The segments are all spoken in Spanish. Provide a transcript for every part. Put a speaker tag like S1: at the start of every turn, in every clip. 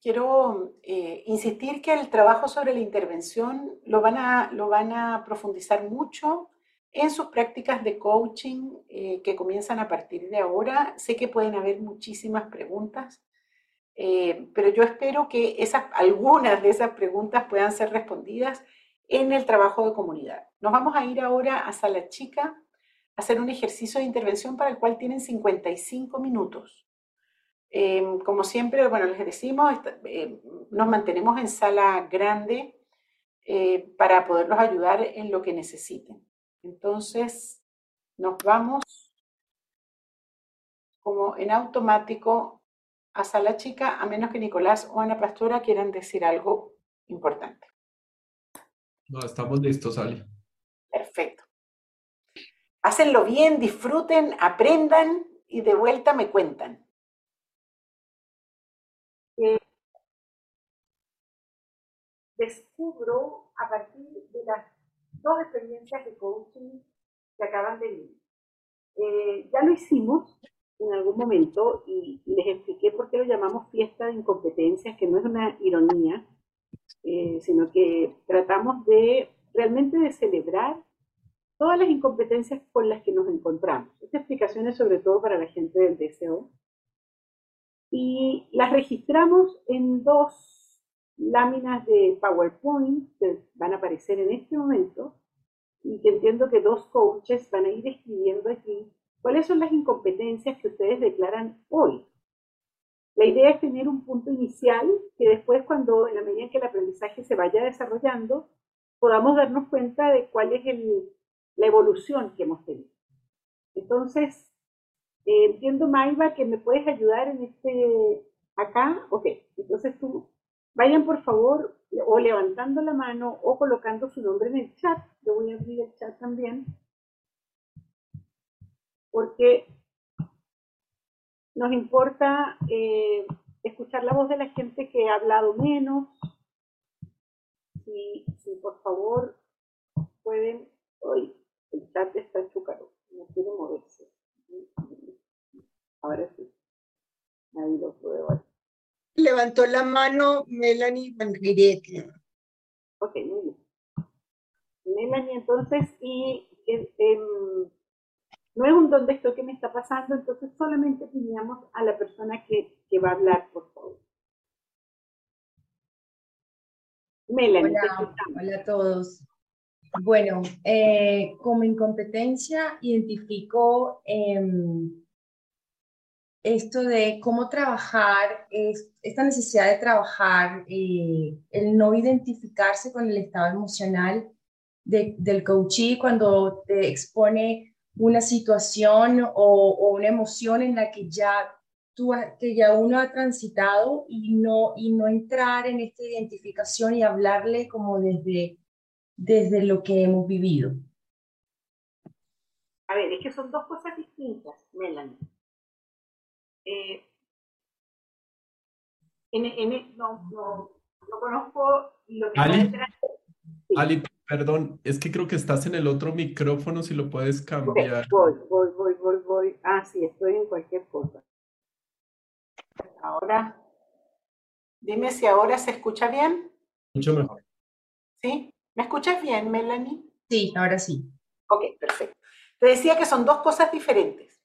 S1: quiero eh, insistir que el trabajo sobre la intervención lo van a, lo van a profundizar mucho en sus prácticas de coaching eh, que comienzan a partir de ahora. Sé que pueden haber muchísimas preguntas, eh, pero yo espero que esas, algunas de esas preguntas puedan ser respondidas en el trabajo de comunidad. Nos vamos a ir ahora a Sala Chica a hacer un ejercicio de intervención para el cual tienen 55 minutos. Em, como siempre, bueno, les decimos, eh, nos mantenemos en sala grande eh, para poderlos ayudar en lo que necesiten. Entonces, nos vamos como en automático a sala chica, a menos que Nicolás o Ana Pastora quieran decir algo importante.
S2: No, estamos listos, Ali.
S1: Perfecto. Hácenlo bien, disfruten, aprendan y de vuelta me cuentan. Descubro a partir de las dos experiencias de coaching que acaban de vivir. Eh, ya lo hicimos en algún momento y les expliqué por qué lo llamamos fiesta de incompetencias, que no es una ironía, eh, sino que tratamos de realmente de celebrar todas las incompetencias con las que nos encontramos. Esta explicación es sobre todo para la gente del DSO. Y las registramos en dos láminas de PowerPoint que van a aparecer en este momento y que entiendo que dos coaches van a ir escribiendo aquí cuáles son las incompetencias que ustedes declaran hoy. La idea es tener un punto inicial que después cuando en la medida que el aprendizaje se vaya desarrollando podamos darnos cuenta de cuál es la evolución que hemos tenido. Entonces, eh, entiendo, Maiva, que me puedes ayudar en este, acá. Ok, entonces tú Vayan por favor o levantando la mano o colocando su nombre en el chat. Yo voy a abrir el chat también. Porque nos importa eh, escuchar la voz de la gente que ha hablado menos. Si, por favor pueden. Hoy el chat está chúcaro, no quiere moverse. Ahora sí. Ahí lo puedo ver
S3: levantó la mano Melanie Van
S1: Ok, muy bien. Melanie, entonces, y no es un dónde estoy que me está pasando, entonces solamente teníamos a la persona que, que va a hablar, por favor.
S4: Melanie. Hola, a todos. Bueno, eh, como incompetencia identifico em, esto de cómo trabajar, esta necesidad de trabajar, eh, el no identificarse con el estado emocional del coachee cuando te expone una situación o, una emoción en la que ya, tú, que ya uno ha transitado y no, y no entrar en esta identificación y hablarle como desde, desde lo que hemos vivido.
S1: A ver, es que son dos cosas distintas, Melanie. Eh, no, no, no, conozco lo que
S2: Ali, Ali, perdón, es que creo que estás en el otro micrófono, si lo puedes cambiar.
S1: voy, voy, voy, voy, voy. Ah, sí, estoy en cualquier cosa. Ahora, dime si ahora se escucha bien.
S2: Mucho mejor.
S1: ¿Sí? ¿Me escuchas bien, Melanie?
S4: Sí, ahora sí.
S1: Ok, perfecto. Te decía que son dos cosas diferentes.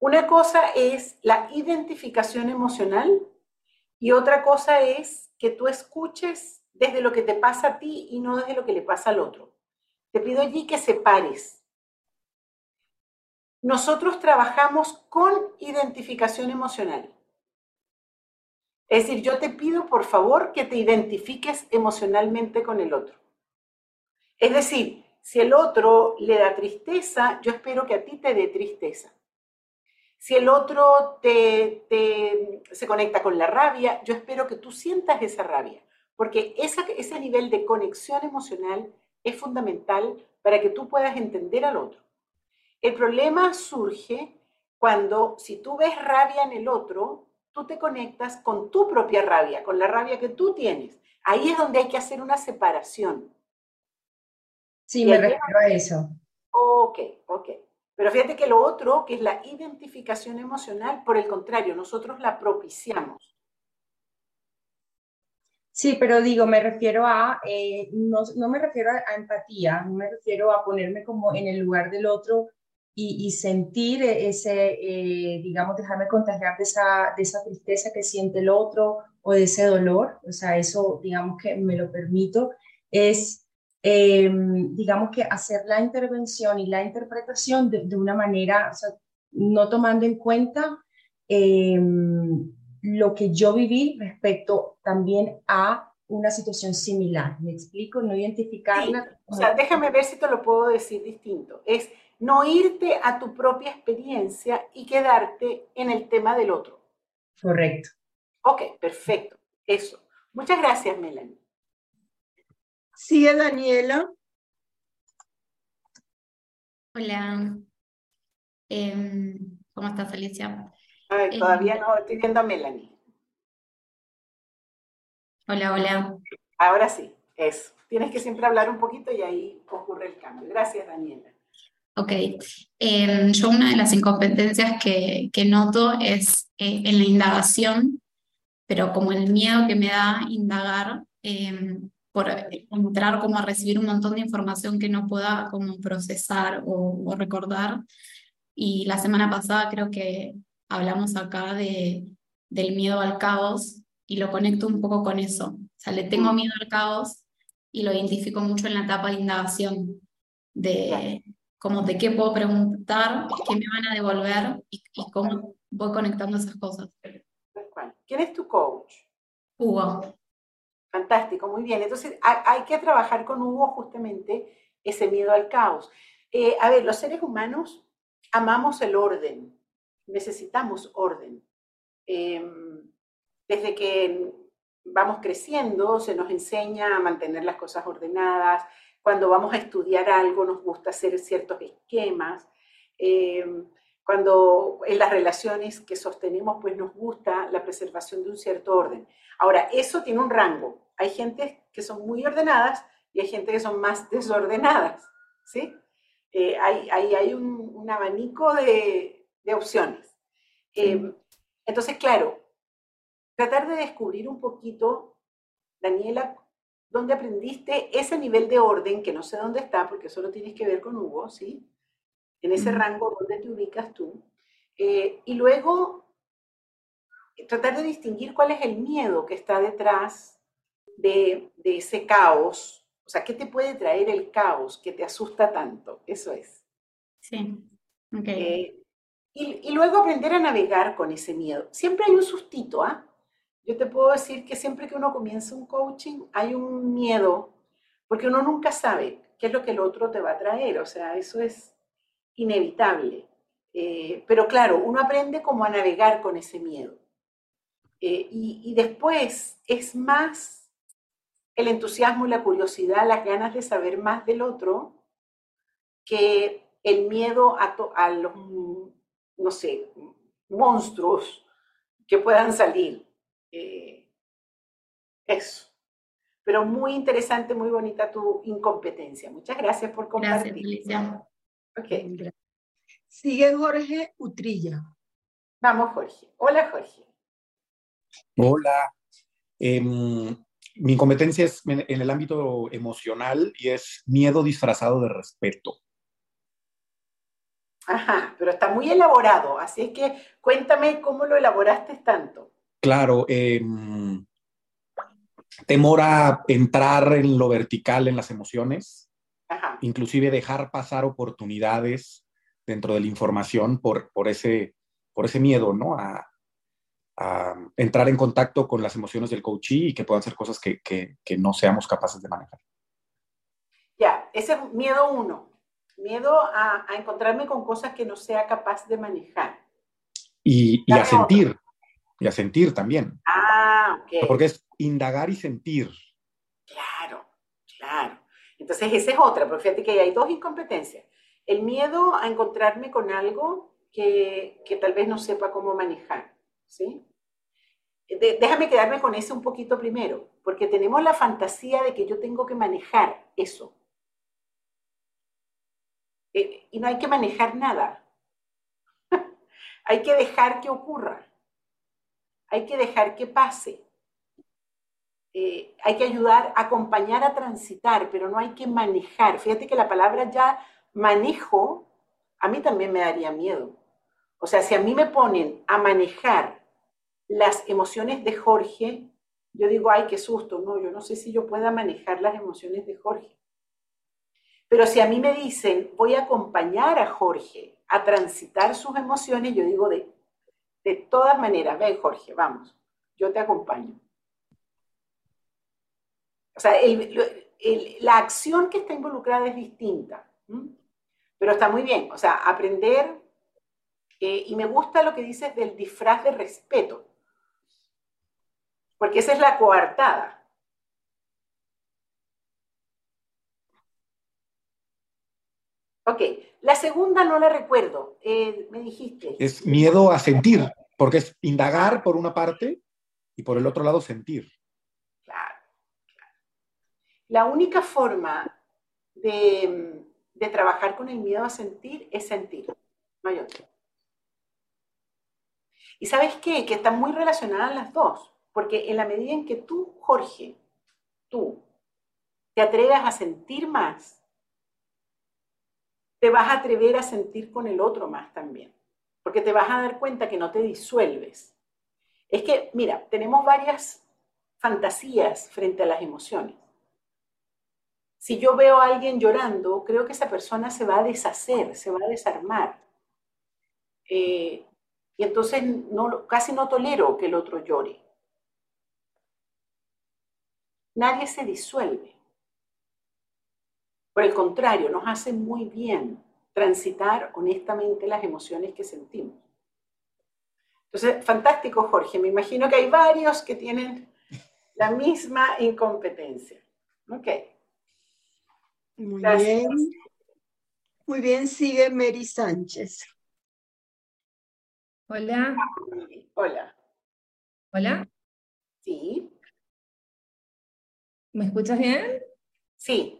S1: Una cosa es la identificación emocional y otra cosa es que tú escuches desde lo que te pasa a ti y no desde lo que le pasa al otro. Te pido allí que separes. Nosotros trabajamos con identificación emocional. Es decir, yo te pido por favor que te identifiques emocionalmente con el otro. Es decir, si el otro le da tristeza, yo espero que a ti te dé tristeza. Si el otro te, se conecta con la rabia, yo espero que tú sientas esa rabia, porque ese nivel de conexión emocional es fundamental para que tú puedas entender al otro. El problema surge cuando, si tú ves rabia en el otro, tú te conectas con tu propia rabia, con la rabia que tú tienes. Ahí es donde hay que hacer una separación.
S4: Sí, me refiero a eso.
S1: Ok, ok. Pero fíjate que lo otro, que es la identificación emocional, por el contrario, nosotros la propiciamos.
S4: Sí, pero digo, me refiero a, eh, no, no, me refiero a, empatía, no me refiero a ponerme como en el lugar del otro y, sentir ese, eh, digamos, dejarme contagiar de esa, de esa tristeza que siente el otro o de ese dolor, o sea, eso, digamos que me lo permito, es, em, digamos que hacer la intervención y la interpretación de, de una manera, o sea, no tomando en cuenta em, lo que yo viví respecto también a una situación similar. ¿Me explico? No identificarla.
S1: O sea, déjame ver si te lo puedo decir distinto. Es no irte a tu propia experiencia y quedarte en el tema del otro.
S4: Correcto.
S1: Ok, perfecto. Eso. Muchas gracias, Melanie.
S3: Sigue Daniela.
S5: Hola. Em, ¿Cómo estás, Alicia?
S1: todavía no, estoy viendo a Melanie.
S5: Hola, hola.
S1: Ahora sí, eso. Tienes que siempre hablar un poquito y ahí ocurre el cambio. Gracias, Daniela.
S5: Ok. Em, yo una de las incompetencias que, que noto es eh, en la indagación, pero como el miedo que me da indagar em, por entrar como a recibir un montón de información que no pueda como procesar o, o recordar. Y la semana pasada creo que hablamos acá de, del miedo al caos y lo conecto un poco con eso. O sea, le tengo miedo al caos y lo identifico mucho en la etapa de indagación, de como de qué puedo preguntar, qué me van a devolver y, cómo voy conectando esas cosas.
S1: ¿Quién es tu coach?
S5: Hugo.
S1: Fantástico, muy bien. Entonces hay, que trabajar con Hugo justamente ese miedo al caos. Eh, a ver, los seres humanos amamos el orden, necesitamos orden. Em, desde que vamos creciendo se nos enseña a mantener las cosas ordenadas. Cuando vamos a estudiar algo nos gusta hacer ciertos esquemas. Em, cuando en las relaciones que sostenemos pues nos gusta la preservación de un cierto orden. Ahora, eso tiene un rango. Hay gente que son muy ordenadas y hay gente que son más desordenadas, ¿sí? Eh, hay, hay, un abanico de, de opciones. Em, entonces, claro, tratar de descubrir un poquito, Daniela, dónde aprendiste ese nivel de orden, que no sé dónde está, porque eso lo tienes que ver con Hugo, ¿sí? En ese rango, ¿dónde te ubicas tú? Eh, y luego, tratar de distinguir cuál es el miedo que está detrás de, de ese caos. O sea, ¿qué te puede traer el caos que te asusta tanto? Eso es.
S5: Sí. Okay. Eh,
S1: y, luego aprender a navegar con ese miedo. Siempre hay un sustito, ¿ah? Yo te puedo decir que siempre que uno comienza un coaching hay un miedo, porque uno nunca sabe qué es lo que el otro te va a traer, o sea, eso es inevitable. Eh, pero claro, uno aprende cómo a navegar con ese miedo. Eh, y, y, después es más el entusiasmo, la curiosidad, las ganas de saber más del otro que el miedo a, a los no sé, monstruos que puedan salir. Eh, eso. Pero muy interesante, muy bonita tu incompetencia. Muchas gracias por compartir.
S5: Gracias,
S1: okay.
S3: Sigue Jorge Utrilla.
S1: Vamos, Jorge. Hola, Jorge.
S6: Hola. Em, mi incompetencia es en el ámbito emocional y es miedo disfrazado de respeto.
S1: Ajá, pero está muy elaborado, así que cuéntame cómo lo elaboraste tanto.
S6: Claro, em, temor a entrar en lo vertical en las emociones, inclusive dejar pasar oportunidades dentro de la información por, por, ese, por ese miedo, ¿no? A, entrar en contacto con las emociones del coachee y que puedan ser cosas que, que, que no seamos capaces de manejar.
S1: Ya, ese es miedo uno miedo a, encontrarme con cosas que no sea capaz de manejar.
S6: Y, a sentir, y a sentir también.
S1: Ah, ok.
S6: Porque es indagar y sentir.
S1: Entonces esa es otra, porque fíjate que hay dos incompetencias. El miedo a encontrarme con algo que, que tal vez no sepa cómo manejar, ¿sí? déjame quedarme con ese un poquito primero, porque tenemos la fantasía de que yo tengo que manejar eso. Eh, y no hay que manejar nada. hay que dejar que ocurra. Hay que dejar que pase. Eh, hay que ayudar, acompañar a transitar, pero no hay que manejar. Fíjate que la palabra ya manejo, a mí también me daría miedo. O sea, si a mí me ponen a manejar las emociones de Jorge, yo digo, ay, qué susto, no, yo no sé si yo pueda manejar las emociones de Jorge. Pero si a mí me dicen, voy a acompañar a Jorge a transitar sus emociones, yo digo, de, de todas maneras, ven Jorge, vamos, yo te acompaño. O sea, la acción que está involucrada es distinta, pero está muy bien. O sea, aprender, eh, y me gusta lo que dices del disfraz de respeto, porque esa es la coartada. Ok, la segunda no la recuerdo, eh, me dijiste.
S6: Es miedo a sentir, porque es indagar por una parte y por el otro lado sentir.
S1: La única forma de, trabajar con el miedo a sentir es sentir. No hay. Y sabes qué? Que están muy relacionadas las dos. Porque en la medida en que tú, Jorge, tú, te atrevas a sentir más, te vas a atrever a sentir con el otro más también. Porque te vas a dar cuenta que no te disuelves. Es que, mira, tenemos varias fantasías frente a las emociones. Si yo veo a alguien llorando, creo que esa persona se va a deshacer, se va a desarmar. Eh, y entonces casi no tolero que el otro llore. Nadie se disuelve. Por el contrario, nos hace muy bien transitar honestamente las emociones que sentimos. Entonces, fantástico, Jorge. Me imagino que hay varios que tienen la misma incompetencia. Ok.
S3: Muy bien. Muy bien, sigue Mary Sánchez.
S7: Hola.
S1: Hola.
S7: Hola.
S1: Sí.
S7: ¿Me escuchas bien?
S1: Sí.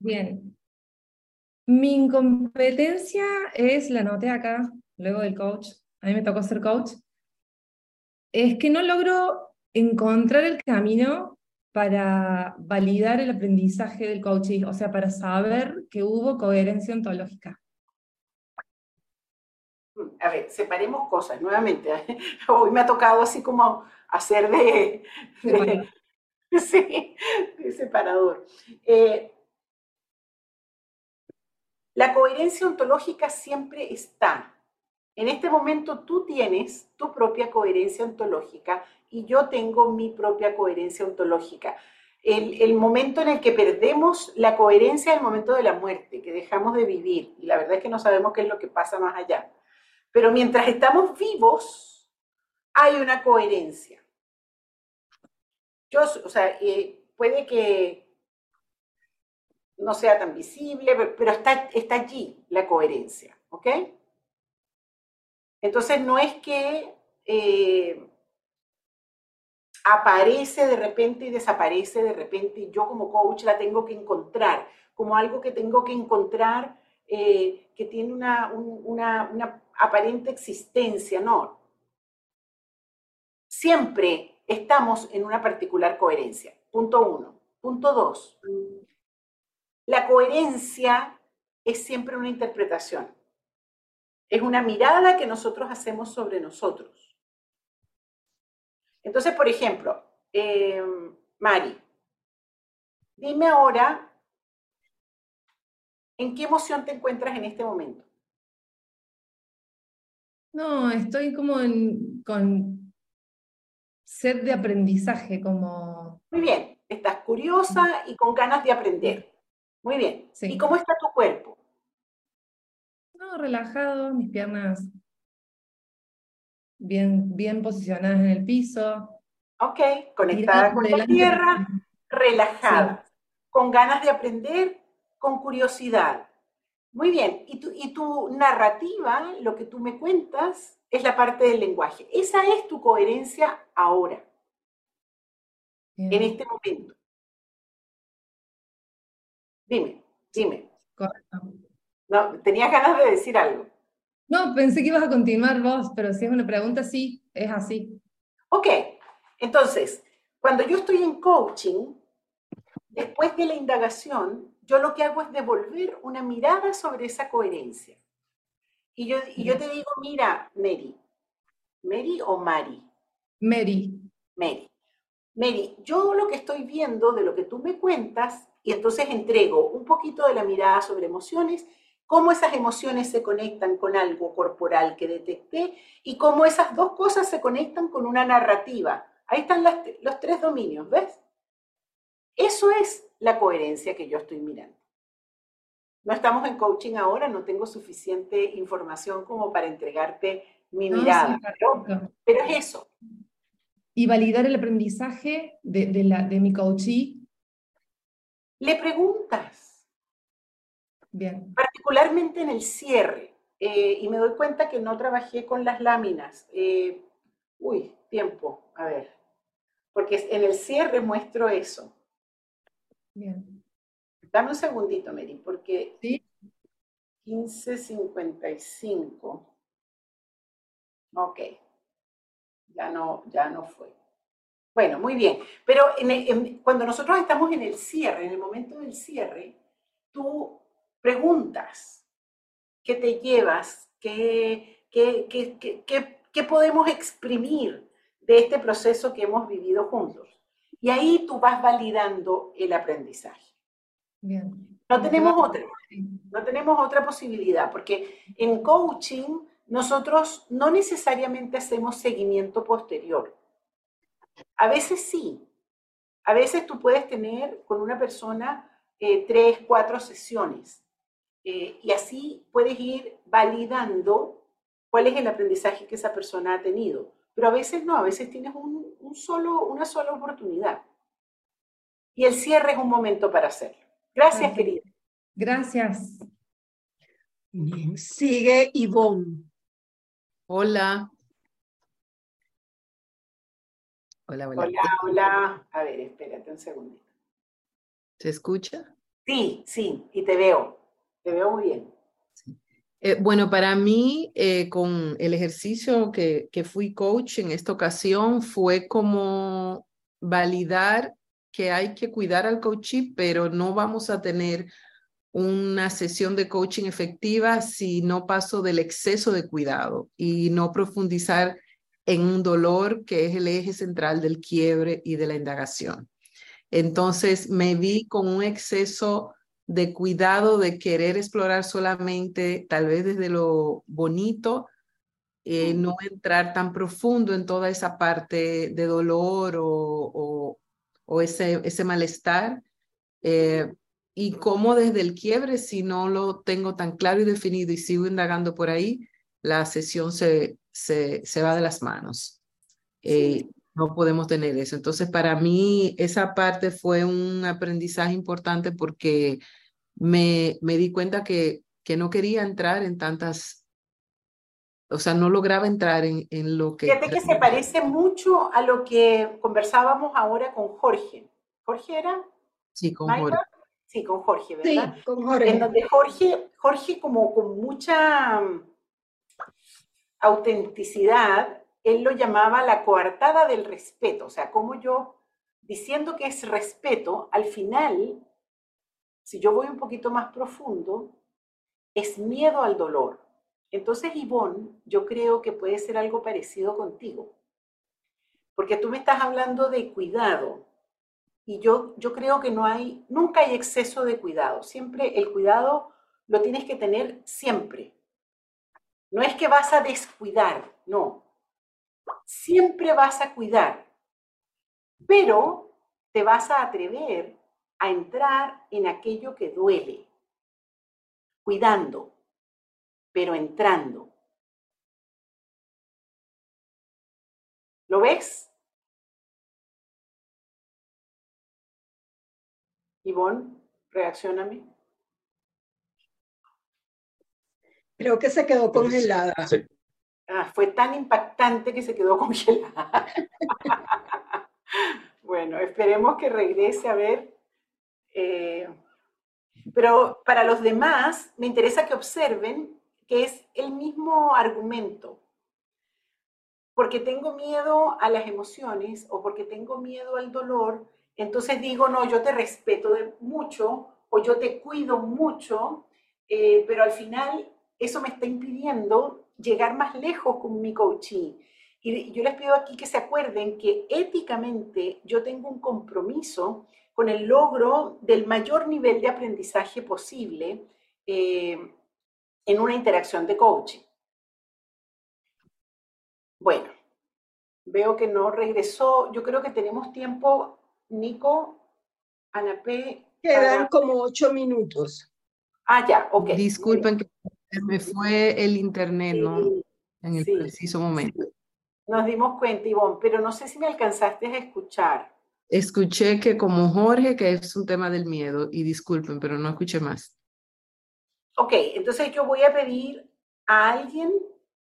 S7: Bien. Mi incompetencia es, la noté acá, luego del coach, a mí me tocó ser coach, es que no logro encontrar el camino para validar el aprendizaje del coaching, o sea, para saber que hubo coherencia ontológica?
S1: A ver, separemos cosas nuevamente. Hoy me ha tocado así como hacer de, sí, de separador. Eh, la coherencia ontológica siempre está. En este momento tú tienes tu propia coherencia ontológica y yo tengo mi propia coherencia ontológica. El, momento en el que perdemos la coherencia es el momento de la muerte, que dejamos de vivir. Y la verdad es que no sabemos qué es lo que pasa más allá. Pero mientras estamos vivos, hay una coherencia. Yo, o sea, eh, puede que no sea tan visible, pero está, está allí la coherencia, ¿ok? Entonces no es que eh, aparece de repente y desaparece de repente y yo como coach la tengo que encontrar, como algo que tengo que encontrar eh, que tiene una, una aparente existencia, no. Siempre estamos en una particular coherencia. Punto uno. Punto dos. La coherencia es siempre una interpretación. Es una mirada que nosotros hacemos sobre nosotros. Entonces, por ejemplo, eh, Mari, dime ahora, ¿en qué emoción te encuentras en este momento?
S7: No, estoy como con sed de aprendizaje, como...
S1: Muy bien, estás curiosa y con ganas de aprender. Muy bien. ¿Y cómo está tu cuerpo?
S7: No, relajado, mis piernas bien, bien posicionadas en el piso.
S1: Ok, conectada con la tierra, relajada, con ganas de aprender, con curiosidad. Muy bien, y tu, y tu narrativa, lo que tú me cuentas, es la parte del lenguaje. Esa es tu coherencia ahora, en este momento. Dime, dime. Correcto. No, tenías ganas de decir algo.
S7: No, pensé que ibas a continuar vos, pero si es una pregunta, sí, es así.
S1: Ok, entonces, Cuando yo estoy en coaching, después de la indagación, yo lo que hago es devolver una mirada sobre esa coherencia. Y yo, y yo te digo, mira, Mary, Mary o Mari.
S7: Mary.
S1: Mary. Mary, yo lo que estoy viendo de lo que tú me cuentas, y entonces entrego un poquito de la mirada sobre emociones, cómo esas emociones se conectan con algo corporal que detecté y cómo esas dos cosas se conectan con una narrativa. Ahí están los tres dominios, ¿ves? Eso es la coherencia que yo estoy mirando. No estamos en coaching ahora, no tengo suficiente información como para entregarte mi mirada, pero, es eso.
S7: Y validar el aprendizaje de, la, de mi coachee.
S1: Le preguntas.
S7: Bien.
S1: Particularmente en el cierre. Eh, y me doy cuenta que no trabajé con las láminas. Eh, uy, tiempo, a ver. Porque en el cierre muestro eso.
S7: Bien.
S1: Dame un segundito, Mary, porque
S7: ¿Sí?
S1: 1555. Ok, ya no, ya no fue. Bueno, muy bien. Pero cuando nosotros estamos en el cierre, en el momento del cierre, tú preguntas qué te llevas, qué, qué, qué, qué, podemos exprimir de este proceso que hemos vivido juntos. Y ahí tú vas validando el aprendizaje.
S7: Bien.
S1: No tenemos otra, no tenemos otra posibilidad, porque en coaching nosotros no necesariamente hacemos seguimiento posterior. A veces sí. A veces tú puedes tener con una persona eh, tres, cuatro sesiones eh, y así puedes ir validando cuál es el aprendizaje que esa persona ha tenido. Pero a veces no, a veces tienes un, solo, una sola oportunidad. Y el cierre es un momento para hacerlo. Gracias, querida.
S7: Gracias.
S3: Bien, sigue Ivonne.
S8: Hola.
S1: Hola, hola. Hola, hola. A ver, espérate un segundito.
S8: ¿Se escucha?
S1: Sí, sí, y te veo. Te veo muy bien.
S8: Eh, bueno, para mí, eh, con el ejercicio que, que fui coach en esta ocasión, fue como validar que hay que cuidar al coachee, pero no vamos a tener una sesión de coaching efectiva si no paso del exceso de cuidado y no profundizar en un dolor que es el eje central del quiebre y de la indagación. Entonces me vi con un exceso de cuidado de querer explorar solamente, tal vez desde lo bonito, eh, no entrar tan profundo en toda esa parte de dolor o, o, ese, ese malestar. Eh, y cómo desde el quiebre, si no lo tengo tan claro y definido y sigo indagando por ahí, la sesión se, se, se va de las manos. Eh, no podemos tener eso. Entonces, para mí, esa parte fue un aprendizaje importante porque me, me di cuenta que, que no quería entrar en tantas, o sea, no lograba entrar en, en lo que...
S1: Fíjate que se parece mucho a lo que conversábamos ahora con Jorge. ¿Jorge era?
S8: Sí, con Jorge.
S1: Sí, con Jorge, ¿verdad?
S3: Sí, con Jorge.
S1: En donde Jorge, Jorge como con mucha mm, autenticidad, él lo llamaba la coartada del respeto, o sea, como yo, diciendo que es respeto, al final, si yo voy un poquito más profundo, es miedo al dolor. Entonces, Ivonne, yo creo que puede ser algo parecido contigo, porque tú me estás hablando de cuidado, y yo, yo creo que no hay, nunca hay exceso de cuidado. Siempre el cuidado lo tienes que tener siempre. No es que vas a descuidar, no. Siempre vas a cuidar. Pero te vas a atrever a entrar en aquello que duele. Cuidando, pero entrando. ¿Lo ves? Ivonne, reaccioname.
S3: Creo que se quedó congelada.
S1: Ah, fue tan impactante que se quedó congelada. bueno, esperemos que regrese a ver. Eh, pero para los demás, me interesa que observen que es el mismo argumento. porque tengo miedo a las emociones o porque tengo miedo al dolor, entonces digo, no, yo te respeto de mucho o yo te cuido mucho, eh, pero al final eso me está impidiendo llegar más lejos con mi coaching. Y yo les pido aquí que se acuerden que éticamente yo tengo un compromiso con el logro del mayor nivel de aprendizaje posible eh, en una interacción de coaching. Bueno, veo que no regresó. Yo creo que tenemos tiempo, Nico, Ana P.
S3: Quedan como ocho minutos.
S1: Ah, ya, ok.
S8: Disculpen que me fue el internet, ¿no? En el preciso momento.
S1: Nos dimos cuenta, Ivonne, pero no sé si me alcanzaste a escuchar.
S8: Escuché que como Jorge, que es un tema del miedo, y disculpen, pero no escuché más.
S1: Ok, entonces yo voy a pedir a alguien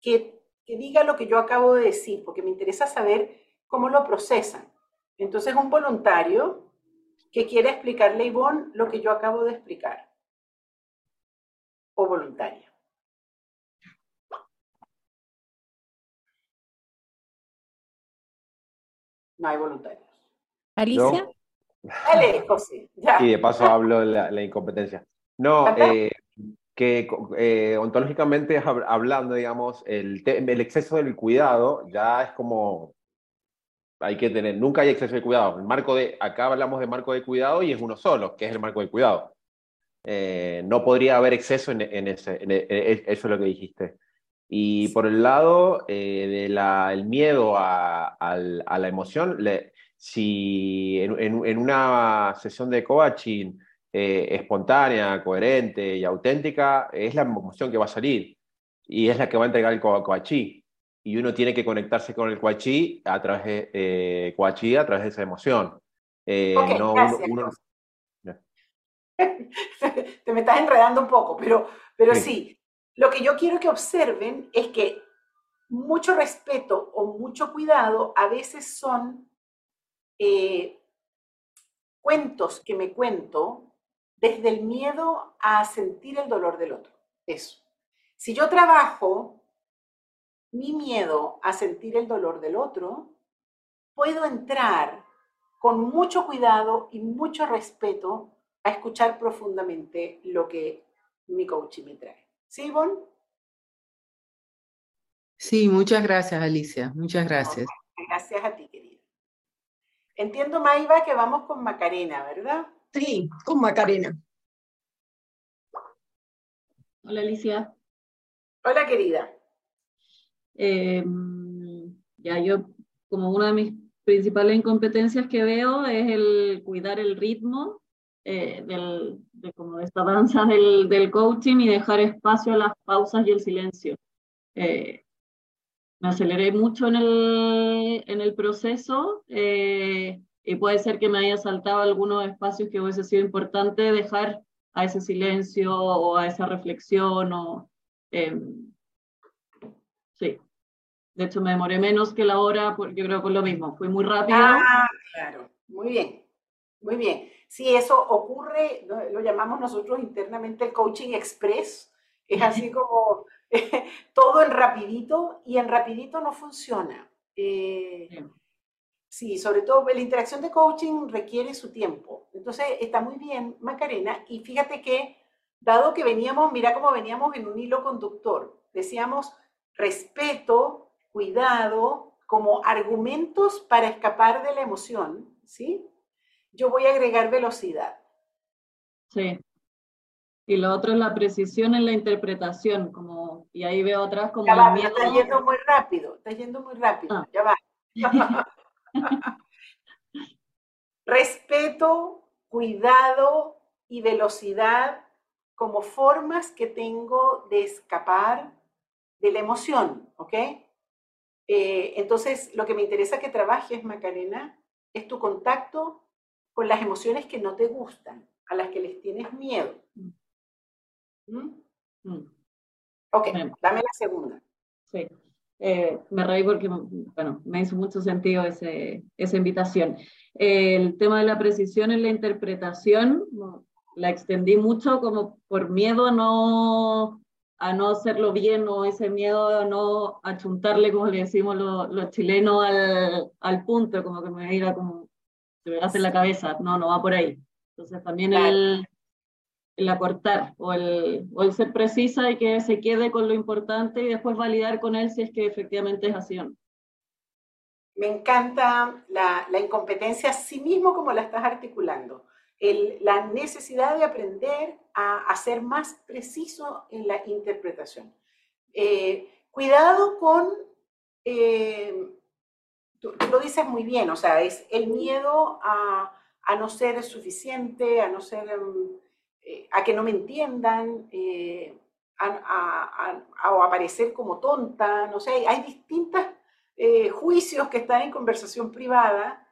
S1: que, que diga lo que yo acabo de decir, porque me interesa saber cómo lo procesan. Entonces, un voluntario que quiera explicarle a Ivonne lo que yo acabo de explicar. O voluntaria. No hay voluntarios.
S9: Alicia.
S1: Dale, José. Ya.
S10: Y de paso hablo de la, incompetencia. No, eh, que eh, ontológicamente hablando, digamos, el, el exceso del cuidado ya es como hay que tener, nunca hay exceso de cuidado. El marco de, acá hablamos de marco de cuidado y es uno solo, que es el marco de cuidado. Eh, no podría haber exceso en, ese, eso es lo que dijiste. Y por el lado eh, del miedo a, la emoción, si en, una sesión de coaching eh, espontánea, coherente y auténtica, es la emoción que va a salir y es la que va a entregar el coachí. Y uno tiene que conectarse con el coachí a través de, eh, a través de esa emoción.
S1: Eh, no, Te me estás enredando un poco, pero, pero sí lo que yo quiero que observen es que mucho respeto o mucho cuidado a veces son eh, cuentos que me cuento desde el miedo a sentir el dolor del otro. Eso. Si yo trabajo mi miedo a sentir el dolor del otro, puedo entrar con mucho cuidado y mucho respeto a escuchar profundamente lo que mi coach me trae. ¿Sí, Ivonne?
S8: Sí, muchas gracias, Alicia. Muchas gracias.
S1: Gracias a ti. Entiendo, Maiva, que vamos con Macarena, ¿verdad?
S3: Sí, con Macarena.
S11: Hola, Alicia.
S1: Hola, querida.
S11: Em, ya yo, como una de mis principales incompetencias que veo es el cuidar el ritmo eh, del, de, como esta danza del, del, coaching y dejar espacio a las pausas y el silencio. Eh, me aceleré mucho en el, en el proceso eh, y puede ser que me haya saltado algunos espacios que hubiese sido importante dejar a ese silencio o a esa reflexión. O, em, sí, de hecho me demoré menos que la hora, porque creo que es lo mismo, fui muy rápido.
S1: Ah, claro, muy bien, muy bien. Si eso ocurre, lo llamamos nosotros internamente el coaching express, es así como todo en rapidito y en rapidito no funciona. Eh, sí, sobre todo la interacción de coaching requiere su tiempo. Entonces está muy bien, Macarena, y fíjate que dado que veníamos, mira cómo veníamos en un hilo conductor, decíamos respeto, cuidado, como argumentos para escapar de la emoción, ¿sí? Yo voy a agregar velocidad.
S11: Sí. Y lo otro es la precisión en la interpretación, como, y ahí veo atrás como...
S1: Ya está yendo muy rápido, está yendo muy rápido, ah. ya va. Respeto, cuidado y velocidad como formas que tengo de escapar de la emoción, ¿ok? Eh, entonces, lo que me interesa que trabajes, Macarena, es tu contacto con las emociones que no te gustan, a las que les tienes miedo. Mm. Ok, dame la segunda.
S11: Sí, eh, me reí porque, bueno, me hizo mucho sentido ese, esa invitación. el tema de la precisión en la interpretación, la extendí mucho como por miedo a no, a no hacerlo bien o ese miedo a no achuntarle, como le decimos los, chilenos, al, al, punto, como que me diga como, se me hace la cabeza, no, no va por ahí. Entonces también el, el, acortar o el, o el ser precisa y que se quede con lo importante y después validar con él si es que efectivamente es así o no.
S1: Me encanta la, la incompetencia, sí mismo como la estás articulando la necesidad de aprender a, ser más preciso en la interpretación. Eh, cuidado con, eh, tú, lo dices muy bien, o sea, es el miedo a, no ser suficiente, a no ser, eh, a que no me entiendan, a, a, aparecer como tonta, no sé, hay distintos juicios que están en conversación privada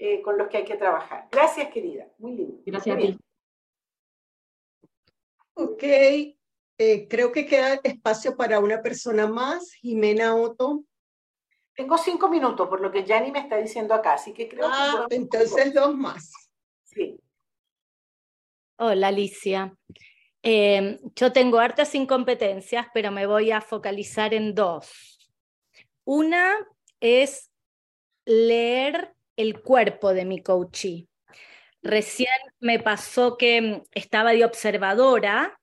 S1: eh, con los que hay que trabajar. Gracias, querida. Muy lindo.
S11: Gracias a ti.
S3: Ok, eh, creo que queda espacio para una persona más. Jimena Otto.
S1: Tengo cinco minutos, por lo que Yanni me está diciendo acá, así que creo
S3: ah, entonces dos más.
S9: Hola, Alicia. Eh, yo tengo hartas incompetencias, pero me voy a focalizar en dos. Una es leer el cuerpo de mi coachee. Recién me pasó que mm, estaba de observadora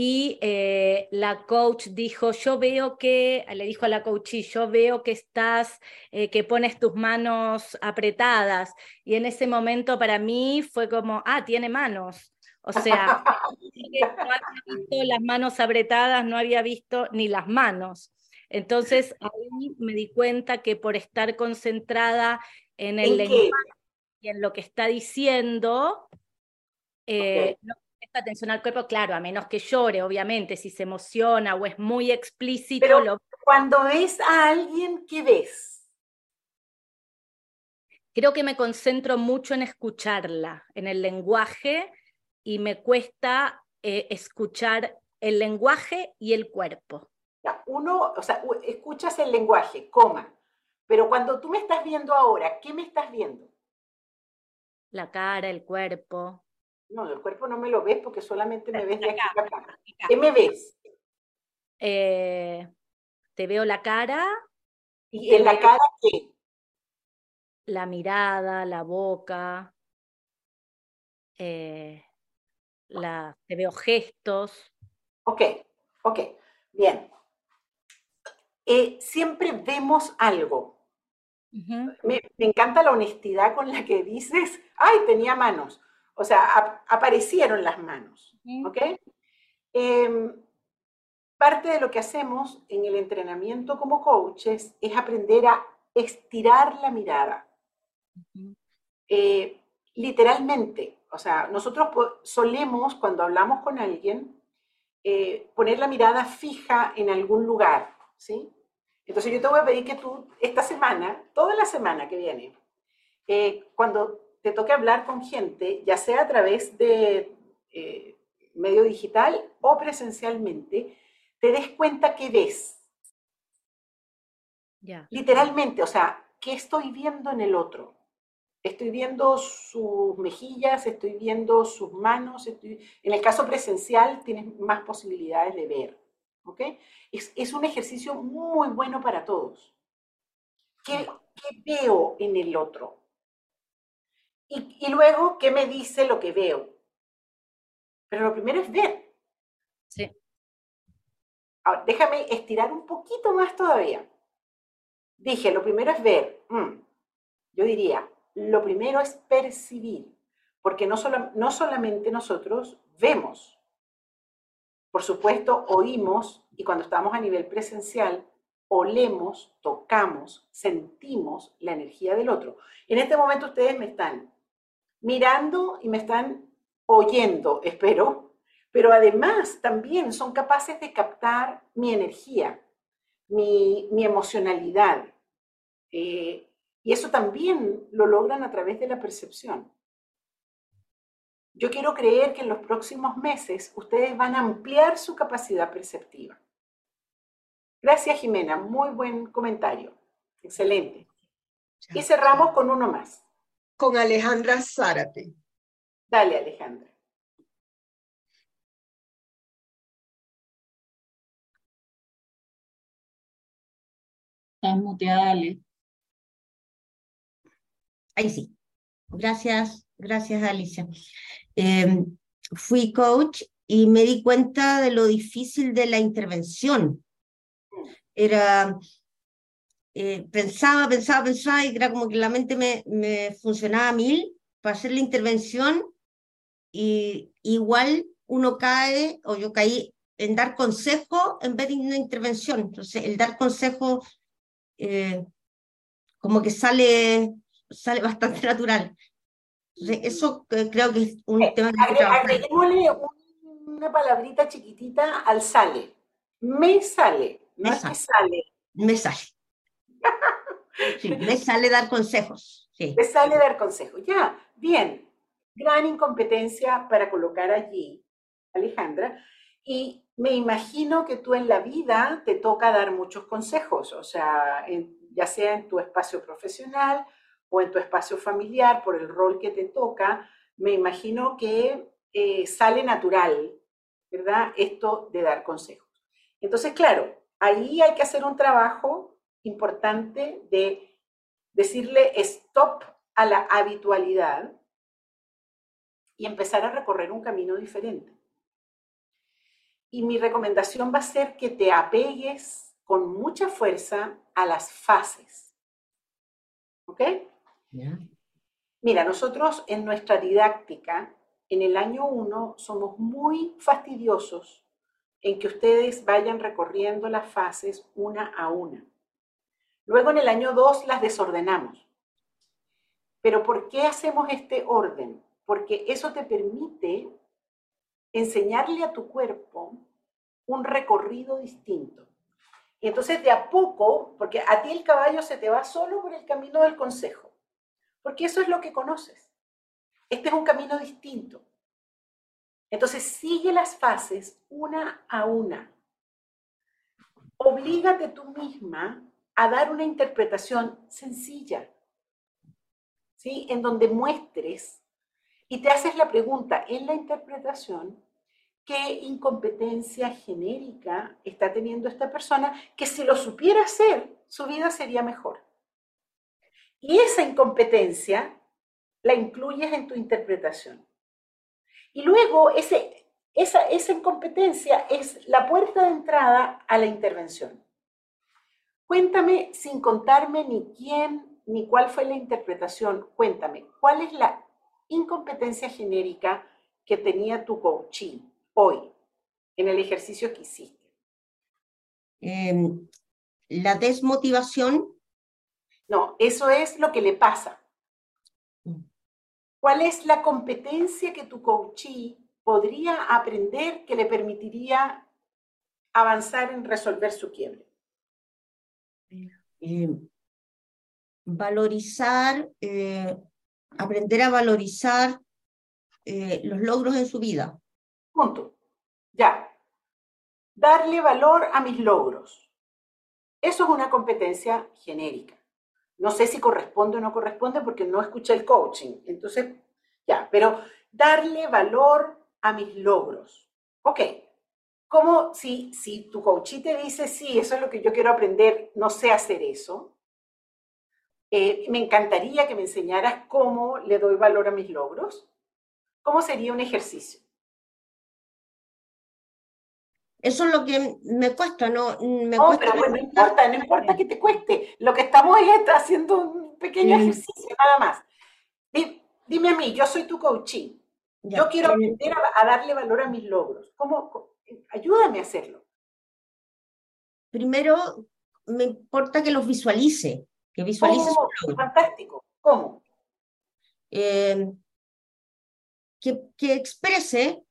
S9: y eh, la coach dijo, yo veo que, le dijo a la coachee, yo veo que estás, eh, que pones tus manos apretadas. Y en ese momento para mí fue como, ah, tiene manos. O sea, no había visto las manos apretadas, no había visto ni las manos. Entonces ahí me di cuenta que por estar concentrada en el lenguaje y en lo que está diciendo, eh, no presta atención al cuerpo, claro, a menos que llore, obviamente, si se emociona o es muy explícito.
S1: Pero cuando ves a alguien, ¿qué ves?
S9: Creo que me concentro mucho en escucharla, en el lenguaje, y me cuesta eh, escuchar el lenguaje y el cuerpo.
S1: Uno, o sea, escuchas el lenguaje, coma, pero cuando tú me estás viendo ahora, ¿qué me estás viendo?
S9: La cara, el cuerpo.
S1: No, el cuerpo no me lo ves porque solamente me ves de aquí a acá. ¿Qué me ves?
S9: Eh, te veo la cara.
S1: ¿Y en la cara qué?
S9: La mirada, la boca. Eh, la, te veo gestos.
S1: Ok, ok, bien. Eh, siempre vemos algo. me, encanta la honestidad con la que dices, ay, tenía manos. O sea, aparecieron las manos. ¿Ok? Em, parte de lo que hacemos en el entrenamiento como coaches es aprender a estirar la mirada. Eh, literalmente, o sea, nosotros solemos, cuando hablamos con alguien, eh, poner la mirada fija en algún lugar, ¿sí? Entonces yo te voy a pedir que tú esta semana, toda la semana que viene, eh, cuando te toque hablar con gente, ya sea a través de eh, medio digital o presencialmente, te des cuenta que ves. Literalmente, o sea, ¿qué estoy viendo en el otro? Estoy viendo sus mejillas, estoy viendo sus manos. en el caso presencial tienes más posibilidades de ver. ¿ok? Es, un ejercicio muy bueno para todos. ¿Qué, veo en el otro? Y, luego, ¿qué me dice lo que veo? Pero lo primero es ver.
S9: Sí.
S1: Ahora, déjame estirar un poquito más todavía. Dije, lo primero es ver. Mm. Yo diría, lo primero es percibir, porque no, no solamente nosotros vemos, por supuesto, oímos y cuando estamos a nivel presencial, olemos, tocamos, sentimos la energía del otro. En este momento ustedes me están mirando y me están oyendo, espero, pero además también son capaces de captar mi energía, mi, emocionalidad. Eh, y eso también lo logran a través de la percepción. Yo quiero creer que en los próximos meses ustedes van a ampliar su capacidad perceptiva. Gracias, Jimena. Muy buen comentario. Excelente. Y cerramos con uno más
S3: con Alejandra Zárate.
S1: Dale, Alejandra.
S11: Estás muteada, Ale.
S12: Ahí sí. Gracias, gracias, Alicia. Em, fui coach y me di cuenta de lo difícil de la intervención. Era eh, pensaba, pensaba, pensaba y era como que la mente me, me funcionaba a mil para hacer la intervención y igual uno cae, o yo caí en dar consejo en vez de una intervención. Entonces, el dar consejo eh, como que sale, sale bastante natural. Entonces, eso creo que es un
S1: eh,
S12: tema
S1: que Agreguémosle una palabrita chiquitita al sale. Me sale, no es que sale.
S12: Me sale. Me sale dar consejos. Sí.
S1: Me sale dar consejos. Ya, bien. Gran incompetencia para colocar allí, Alejandra. Y me imagino que tú en la vida te toca dar muchos consejos, o sea, ya sea en tu espacio profesional o en tu espacio familiar, por el rol que te toca, me imagino que eh, sale natural, ¿verdad? Esto de dar consejos. Entonces, claro, ahí hay que hacer un trabajo importante de decirle stop a la habitualidad y empezar a recorrer un camino diferente. Y mi recomendación va a ser que te apegues con mucha fuerza a las fases. ¿Ok? Mira, nosotros en nuestra didáctica, en el año 1, somos muy fastidiosos en que ustedes vayan recorriendo las fases una a una. Luego en el año 2 las desordenamos. Pero ¿por qué hacemos este orden? Porque eso te permite enseñarle a tu cuerpo un recorrido distinto. Y entonces de a poco, porque a ti el caballo se te va solo por el camino del consejo, porque eso es lo que conoces. Este es un camino distinto. Entonces sigue las fases una a una. Oblígate tú misma a dar una interpretación sencilla, ¿sí? En donde muestres y te haces la pregunta en la interpretación, ¿qué incompetencia genérica está teniendo esta persona que si lo supiera hacer, su vida sería mejor? Y esa incompetencia la incluyes en tu interpretación. Y luego ese, esa, esa incompetencia es la puerta de entrada a la intervención. Cuéntame, sin contarme ni quién ni cuál fue la interpretación, cuéntame, ¿cuál es la incompetencia genérica que tenía tu coaching hoy en el ejercicio que hiciste?
S12: Em, la desmotivación.
S1: No, eso es lo que le pasa. Mm. ¿Cuál es la competencia que tu coachee podría aprender que le permitiría avanzar en resolver su quiebre?
S12: Em, valorizar eh, aprender a valorizar eh, los logros en su vida.
S1: Punto. Ya. Darle valor a mis logros. Eso es una competencia genérica. No sé si corresponde o no corresponde porque no escuché el coaching. Entonces, ya, pero darle valor a mis logros. Ok. ¿Cómo si, si tu coaching te dice, sí, eso es lo que yo quiero aprender, no sé hacer eso? Eh, me encantaría que me enseñaras cómo le doy valor a mis logros. ¿Cómo sería un ejercicio?
S12: Eso es lo que me cuesta, ¿no? Me
S1: no, pero no importa, no importa que te cueste. Lo que estamos es haciendo un pequeño ejercicio, nada más. Dime, a mí, yo soy tu coaching. yo quiero aprender a, darle valor a mis logros. ¿Cómo? Ayúdame a hacerlo.
S12: Primero, me importa que los visualice que visualice
S1: Fantástico. ¿Cómo?
S12: Eh, que, que, exprese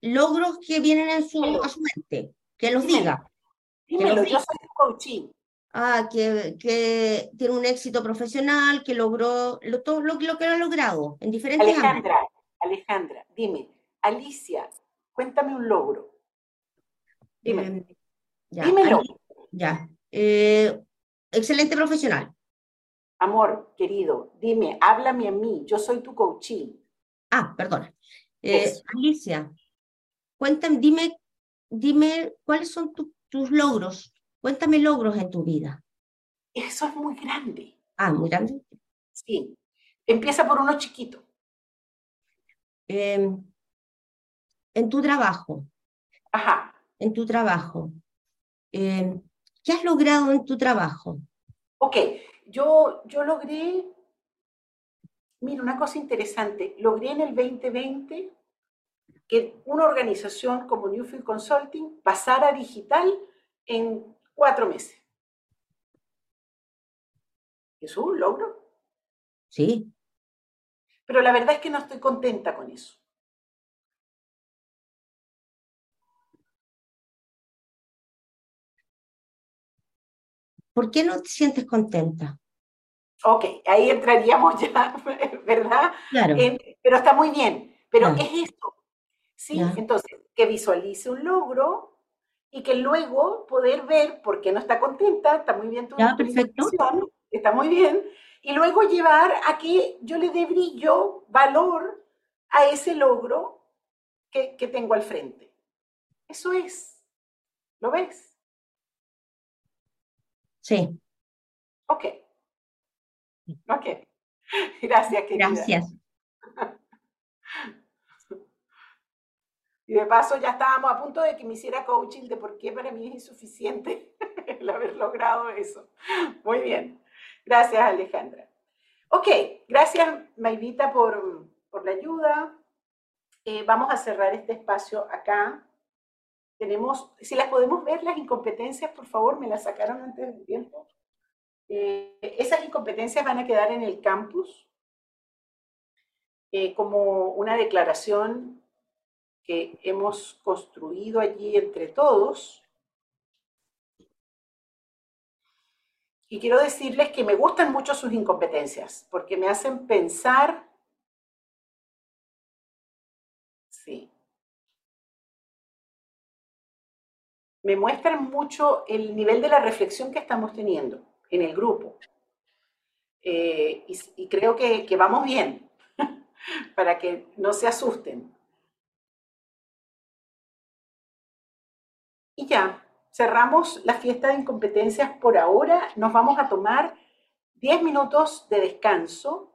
S12: logros que vienen en su, a su mente, que los diga.
S1: Dímelo, yo soy coaching.
S12: Ah, que, que, tiene un éxito profesional, que logró lo, todo lo, lo que ha logrado en diferentes
S1: Alejandra, Alejandra, dime, Alicia, cuéntame un logro. Dime. Eh, Dímelo.
S12: ya. Eh, excelente profesional.
S1: Amor, querido, dime, háblame a mí, yo soy tu coaching.
S12: Ah, perdona. Eh, Alicia, cuéntame, dime, dime cuáles son tus logros. Cuéntame logros en tu vida.
S1: Eso es muy grande.
S12: Ah, muy grande.
S1: Sí. Empieza por uno chiquito.
S12: Em, en tu trabajo.
S1: Ajá.
S12: En tu trabajo. Em, ¿Qué has logrado en tu trabajo?
S1: Ok, yo, yo logré, mira, una cosa interesante, logré en el 2020 que una organización como Newfield Consulting pasara digital en cuatro meses. ¿Eso es un logro?
S12: Sí.
S1: Pero la verdad es que no estoy contenta con eso.
S12: ¿Por qué no te sientes contenta?
S1: Ok, ahí entraríamos ya, ¿verdad?
S12: Claro.
S1: pero está muy bien. Pero es esto. ¿sí? Entonces, que visualice un logro y que luego poder ver por qué no está contenta, está muy bien tu
S12: perfecto.
S1: está muy bien, y luego llevar a que yo le dé brillo, valor a ese logro que, que tengo al frente. Eso es. ¿Lo ves?
S12: Sí.
S1: Ok. Ok. Gracias, querida.
S12: Gracias.
S1: Y de paso ya estábamos a punto de que me hiciera coaching de por qué para mí es insuficiente el haber logrado eso. Muy bien. Gracias, Alejandra. Ok, gracias, Maivita, por, por la ayuda. Eh, vamos a cerrar este espacio acá. Tenemos, si las podemos ver, las incompetencias, por favor, me las sacaron antes del tiempo. Eh, esas incompetencias van a quedar en el campus eh, como una declaración que hemos construido allí entre todos. Y quiero decirles que me gustan mucho sus incompetencias, porque me hacen pensar, sí, me muestran mucho el nivel de la reflexión que estamos teniendo en el grupo. Eh, y, creo que, vamos bien, para que no se asusten. Y ya, cerramos la fiesta de incompetencias por ahora. Nos vamos a tomar 10 minutos de descanso